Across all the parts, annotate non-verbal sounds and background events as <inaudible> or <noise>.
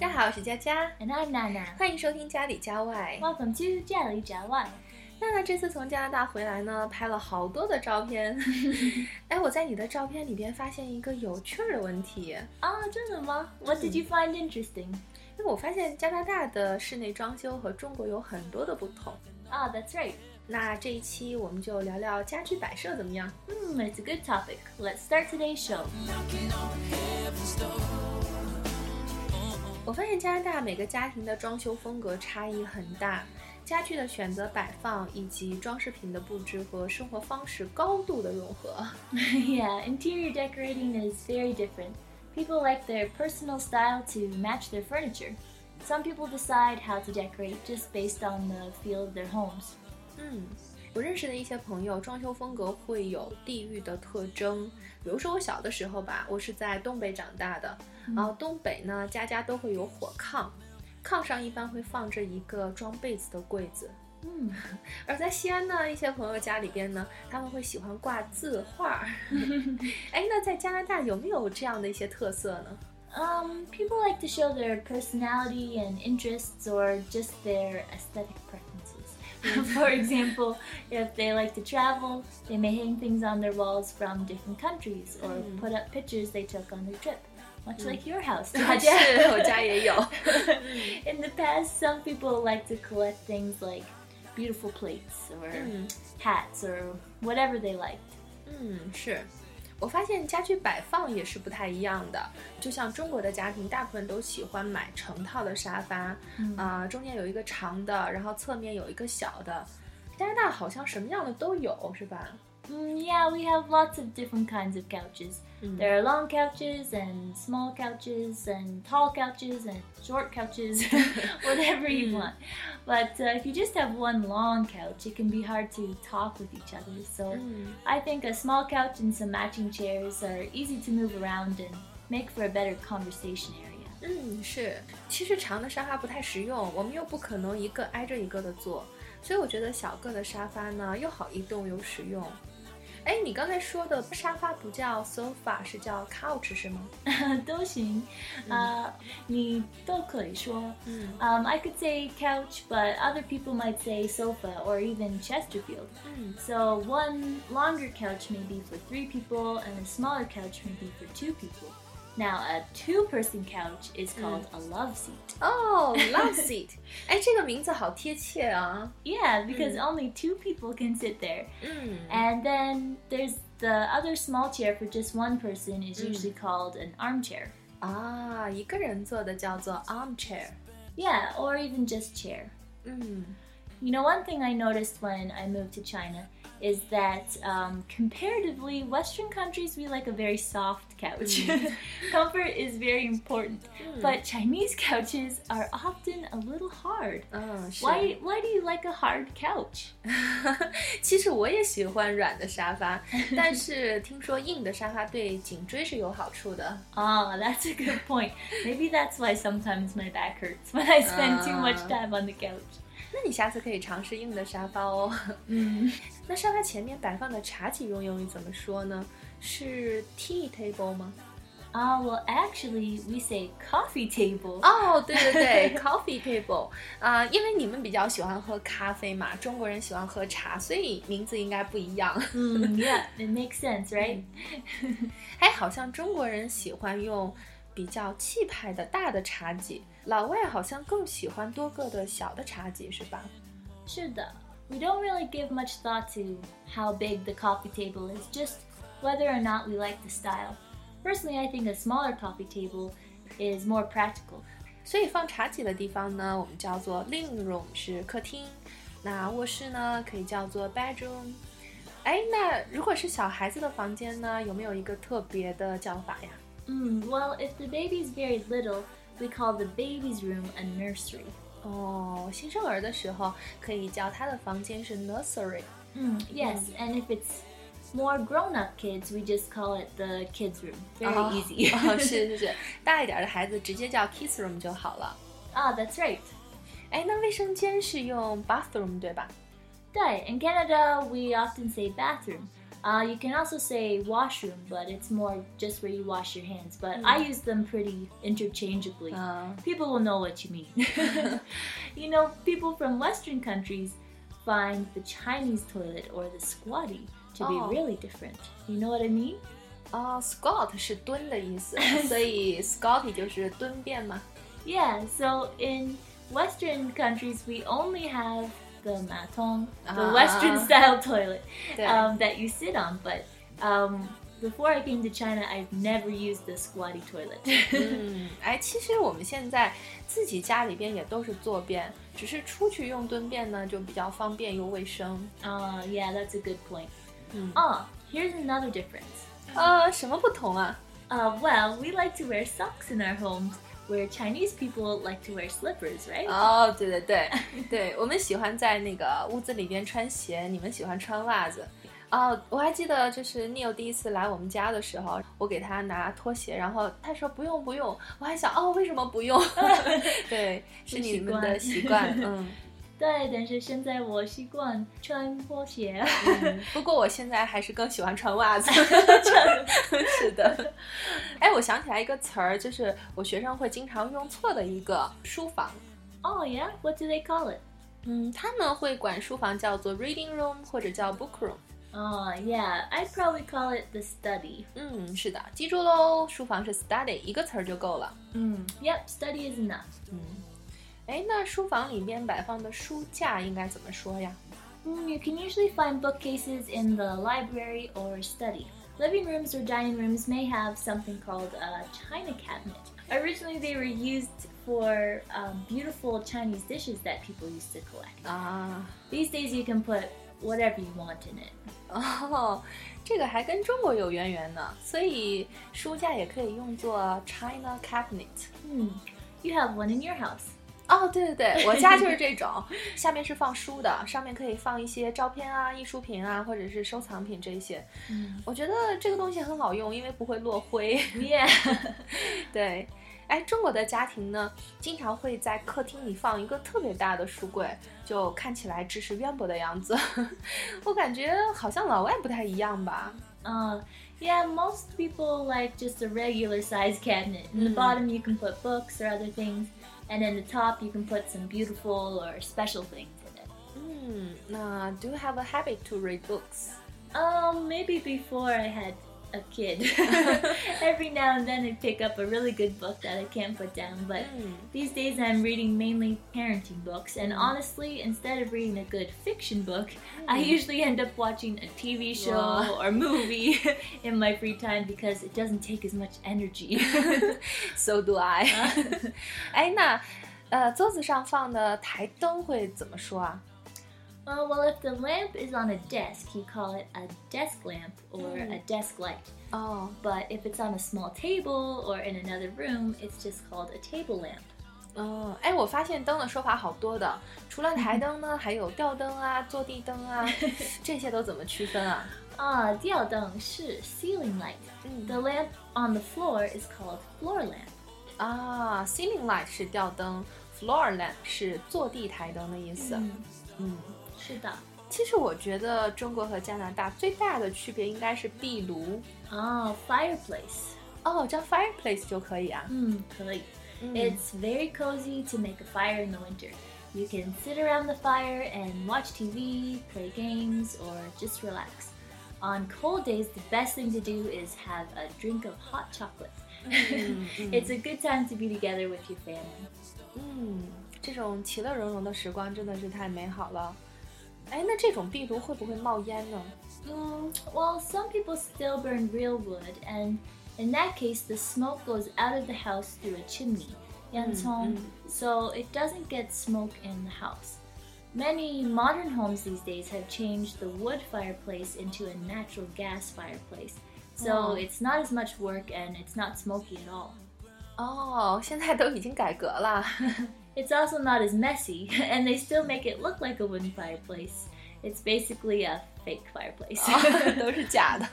大家好，我是佳佳，And I'm Nana，欢迎收听家里家外。Welcome to 家里家外。娜娜这次从加拿大回来呢，拍了好多的照片。<laughs> 哎，我在你的照片里边发现一个有趣儿的问题啊，真的吗？What did you find interesting？因为我发现加拿大的室内装修和中国有很多的不同。啊，That's right。那这一期我们就聊聊家居摆设怎么样？嗯，It's a good topic. Let's start today's show. 我发现加拿大每个家庭的装修风格差异很大，家具的选择、摆放以及装饰品的布置和生活方式高度的融合。Yeah, interior <laughs> decorating is very different. People like their personal style to match their furniture. Some people decide how to decorate just based on the feel of their homes. 嗯， 我认识的一些朋友，装修风格会有地域的特征。比如说我小的时候吧，我是在东北长大的，然后东北呢，家家都会有火炕，炕上一般会放着一个装被子的柜子。嗯，而在西安呢，一些朋友家里边呢，他们会喜欢挂字画。<laughs> 哎，那在加拿大有没有这样的一些特色呢？Um, people like to show their personality and interests or just their aesthetic preference. <laughs> For example, if they like to travel, they may hang things on their walls from different countries or mm. put up pictures they took on their trip. Much mm. like your house. <laughs> <laughs> In the past, some people like to collect things like beautiful plates or mm. hats or whatever they liked. 嗯，是。我发现家具摆放也是不太一样的，就像中国的家庭，大部分都喜欢买成套的沙发，啊，中间有一个长的，然后侧面有一个小的。加拿大好像什么样的都有，是吧？Mm, yeah, we have lots of different kinds of couches. Mm. There are long couches and small couches and tall couches and short couches, <laughs> whatever you mm. want. But uh, if you just have one long couch, it can be hard to talk with each other. So mm. I think a small couch and some matching chairs are easy to move around and make for a better conversation area. 嗯，是，其实长的沙发不太实用，我们又不可能一个挨着一个的坐，所以我觉得小个的沙发呢，又好移动又实用。 哎，你刚才说的沙发不叫 sofa，是叫 couch 是吗？<laughs> 都行，啊，你都可以说。嗯，Um, I could say couch, but other people might say sofa or even Chesterfield. So one longer couch may be for three people, and a smaller couch may be for two people. Now, a two-person couch is called a love seat. <laughs> Oh, love <laughs> seat. 哎，这个名字好贴切啊。Yeah, because only two people can sit there. And then there's the other small chair for just one person is usually called an armchair. 啊，一个人坐的叫做 armchair. Yeah, or even just chair. You know, one thing I noticed when I moved to China is that um, comparatively, Western countries we like a very soft couch. Mm. <laughs> Comfort is very important, mm. but Chinese couches are often a little hard. Oh, why Why do you like a hard couch? <laughs> 其实我也喜欢软的沙发，但是听说硬的沙发对颈椎是有好处的。Ah, <laughs> that's a good point. Maybe that's why sometimes my back hurts when I spend too much ah. time on the couch. 那你下次可以尝试硬的沙发哦。<laughs> 嗯，<laughs> 那沙发前面摆放的茶几用英语怎么说呢？是 tea table 吗？啊、uh,，Well, actually, we say coffee table. 哦，对对对，<laughs> coffee table 啊、uh,，因为你们比较喜欢喝咖啡嘛，中国人喜欢喝茶，所以名字应该不一样。嗯，Yeah, it makes sense, right? 哎，好像中国人喜欢用比较气派的大的茶几。老外好像更喜欢多个的小的茶几，是吧？是的。We don't really give much thought to how big the coffee table is, just whether or not we like the style. Personally, I think a smaller coffee table is more practical. 所以放茶几的地方呢，我们叫做 living room，是客厅。那卧室呢，可以叫做 bedroom。哎，那如果是小孩子的房间呢，有没有一个特别的叫法呀？嗯，Well, if the baby is very little we call the baby's room a nursery. 哦，新生儿的时候可以叫他的房间是 nursery。嗯，Yes, and if it's more grown-up kids, we just call it the kids' room. Very easy. <laughs> 哦，<laughs> 是是是，大一点的孩子直接叫 kids room 就好了。啊，That's right. 哎，那卫生间是用 bathroom 对吧？对，in Canada we often say bathroom. Uh, you can also say washroom, but it's more just where you wash your hands. But I use them pretty interchangeably. Uh, People will know what you mean. <laughs> <laughs> you know, people from Western countries find the Chinese toilet or the squatty to be Oh. really different. You know what I mean? 哦、s q u a t 是蹲<laughs> 的意思，所以 Scotty 就是蹲便嘛。 Yeah, so in Western countries, we only have the matong, the Ah. Western style toilet 对 um, that you sit on. But um, before I came to China, I've never used the squatty toilet. <laughs> 嗯，<laughs> 哎，其实我们现在自己家里边也都是坐便，只是出去用蹲便呢就比较方便又卫生。 uh, yeah, that's a good point. Mm. Oh, here's another difference. 呃，什么不同啊？ Uh, well, we like to wear socks in our homes, Where Chinese people like to wear slippers, right? 哦，对对对，对 <laughs> 我们喜欢在那个屋子里边穿鞋，你们喜欢穿袜子。哦，我还记得就是 Neil 第一次来我们家的时候，我给他拿拖鞋，然后他说不用不用，我还想哦为什么不用？<laughs> 对，是你们的习惯，嗯。对，但是现在我习惯穿拖鞋。嗯不过我现在还是更喜欢穿袜子。是的，哎，我想起来一个词儿，就是我学生会经常用错的一个书房。oh yeah, what do they call it? 嗯，他们会管书房叫做 reading room 或者叫 book room。Oh yeah, I'd probably call it the study. 嗯，是的，记住喽，书房是 study，一个词儿就够了。Mm. Yep, study is enough. 嗯，哎，那书房里面摆放的书架应该怎么说呀？ Mm, you can usually find bookcases in the library or study. Living rooms or dining rooms may have something called a china cabinet. Originally, they were used for um, beautiful Chinese dishes that people used to collect. 啊， These days, you can put whatever you want in it. 哦，这个还跟中国有渊源呢，所以书架也可以用作 china cabinet。 Hmm. You have one in your house. 哦，对对对，我家就是这种，下面是放书的，上面可以放一些照片啊、艺术品啊，或者是收藏品这些。嗯我觉得这个东西很好用，因为不会落灰。<laughs> Yeah. <laughs> 对，哎，中国的家庭呢，经常会在客厅里放一个特别大的书柜，就看起来知识渊博的样子。<laughs> 我感觉好像老外不太一样吧。Uh, yeah, most people like just a regular size cabinet. In the Mm. bottom, you can put books or other things, and in the top, you can put some beautiful or special things in it. 嗯，那 Do you have a habit to read books？Um, maybe before I had a kid. <laughs> Every now and then, I'd pick up a really good book that I can't put down, but 嗯 these days I'm reading mainly parenting books, and Mm. honestly, instead of reading a good fiction book, I Mm. usually end up watching a TV show Wow. or movie <laughs> in my free time because it doesn't take as much energy. <laughs> ，So do I 。哎，那呃，桌子上放的台灯会怎么说啊？ Uh, well, if the lamp is on a desk, you call it a desk lamp or Mm. a desk light. 哦， But if it's on a small table or in another room, it's just called a table lamp. 嗯，哎，我发现灯的说法好多的，除了台灯呢，还有吊灯啊、坐地灯啊，这些都怎么区分啊？ Ah, 吊灯是 <laughs> ceiling <laughs> light. 嗯 The lamp on the floor is called floor lamp. 啊，ceiling light 是吊灯，floor lamp 是坐地台灯的意思。嗯， 是的。其实我觉得中国和加拿大最大的区别应该是壁炉。 Ah, fireplace. 哦，叫 fireplace 就可以啊。 Mm, 可以. 嗯 It's very cozy to make a fire in the winter. You can sit around the fire and watch TV, play games, or just relax. On cold days, the best thing to do is have a drink of hot chocolate. 嗯<laughs> 嗯 It's a good time to be together with your family. 嗯，这种其乐融融的时光真的是太美好了。 哎，那这种壁炉会不会冒烟呢？ Mm, well, some people still burn real wood, and in that case, the smoke goes out of the house through a chimney, yanchong, mm. so it doesn't get smoke in the house. Many modern homes these days have changed the wood fireplace into a natural gas fireplace, so Wow. it's not as much work and it's not smoky at all. 哦，现在都已经改革了。 <laughs> It's also not as messy, and <laughs> they still make it look like a wooden fireplace. It's basically a fake fireplace. 都是假的。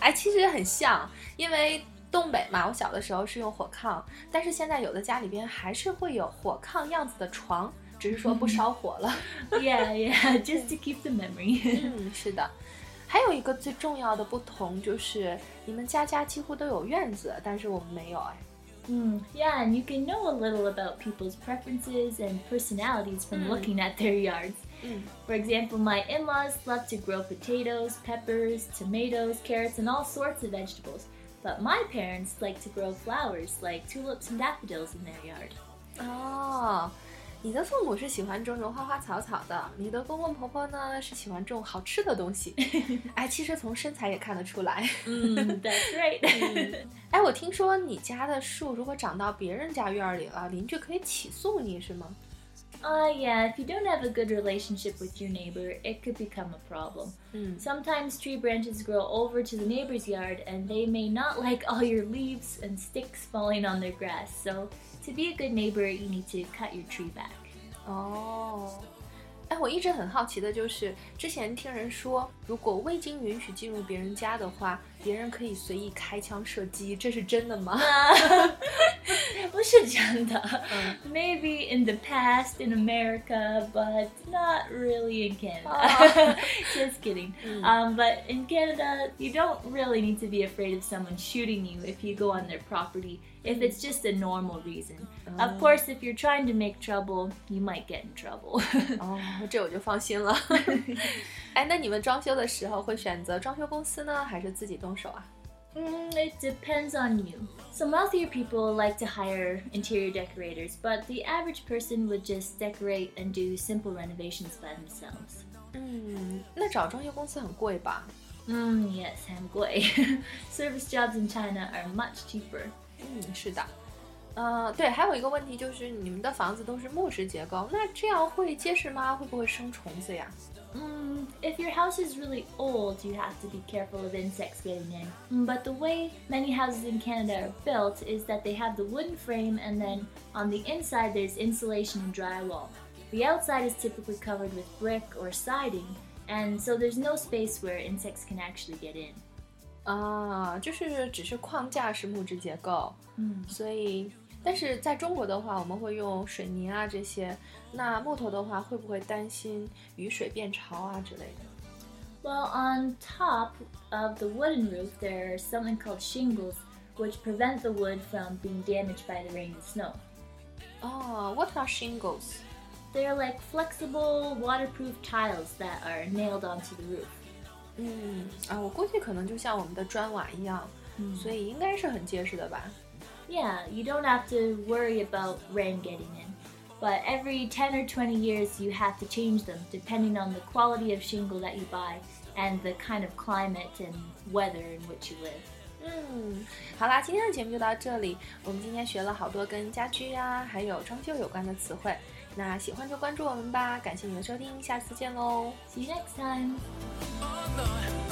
哎，其实很像，因为东北嘛，我小的时候是用火炕，但是现在有的家里边还是会有火炕样子的床，只是说不烧火了。 yeah, <laughs> yeah, <laughs> just to keep the memory. 嗯，是的。 还有一个最重要的不同就是，你们家家几乎都有院子，但是我们没有哎。 Mm, yeah, and you can know a little about people's preferences and personalities from looking at their yards. Mm. For example, my in laws love to grow potatoes, peppers, tomatoes, carrots, and all sorts of vegetables. But my parents like to grow flowers like tulips and daffodils in their yard. 哦，你的父母是喜欢种种花花草草的，你的公公婆婆呢是喜欢种好吃的东西。<laughs> 哎，其实从身材也看得出来。Mm, that's right. <laughs> 哎，我听说你家的树如果长到别人家院儿里了，邻居可以起诉你，是吗？Uh, yeah, if you don't have a good relationship with your neighbor, it could become a problem. 嗯 Sometimes tree branches grow over to the neighbor's yard and they may not <laughs> like all your leaves and sticks falling on their grass. So, to be a good neighbor, you need to cut your tree back. 哦，哎，我一直很好奇的就是，之前听人说，如果未经允许进入别人家的话，别人可以随意开枪射击，这是真的吗？ <laughs> <laughs> Maybe in the past in America, but not really in Canada. Oh. <laughs> Just kidding. Um, but in Canada, you don't really need to be afraid of someone shooting you if you go on their property, if it's just a normal reason. Of course, if you're trying to make trouble, you might get in trouble. <laughs> 哦，这我就放心了。哎，那你们装修的时候会选择装修公司呢，还是自己动手啊？ <laughs> Mm, it depends on you. Some wealthier people like to hire interior decorators, but the average person would just decorate and do simple renovations by themselves. 嗯，那找装修公司很贵吧？ Mm, yes, Hamgui. <laughs> Service jobs in China are much cheaper. 嗯，是的。 呃，对，还有一个问题就是你们的房子都是木质结构，那这样会结实吗？会不会生虫子呀？ Mm, if your house is really old, you have to be careful of insects getting in. Mm, But the way many houses in Canada are built is that they have the wooden frame and then on the inside there's insulation and drywall. The outside is typically covered with brick or siding, and so there's no space where insects can actually get in. 啊，就是只是框架是木质结构， Mm. 所以， 但是在中国的话，我们会用水泥啊这些。那木头的话，会不会担心雨水变潮啊之类的？ Well, on top of the wooden roof, there's something called shingles, which prevent the wood from being damaged by the rain and snow. 哦，What are shingles？ They're like flexible, waterproof tiles that are nailed onto the roof. 嗯啊，我估计可能就像我们的砖瓦一样，所以应该是很结实的吧。 Yeah, you don't have to worry about rain getting in. But every 10 or 20 years, you have to change them depending on the quality of shingle that you buy and the kind of climate and weather in which you live. 嗯，好啦，今天的节目就到这里。我们今天学了好多跟家居呀、还有装修有关的词汇。那喜欢就关注我们吧，感谢你的收听，下次见喽。 See you next time! Oh no,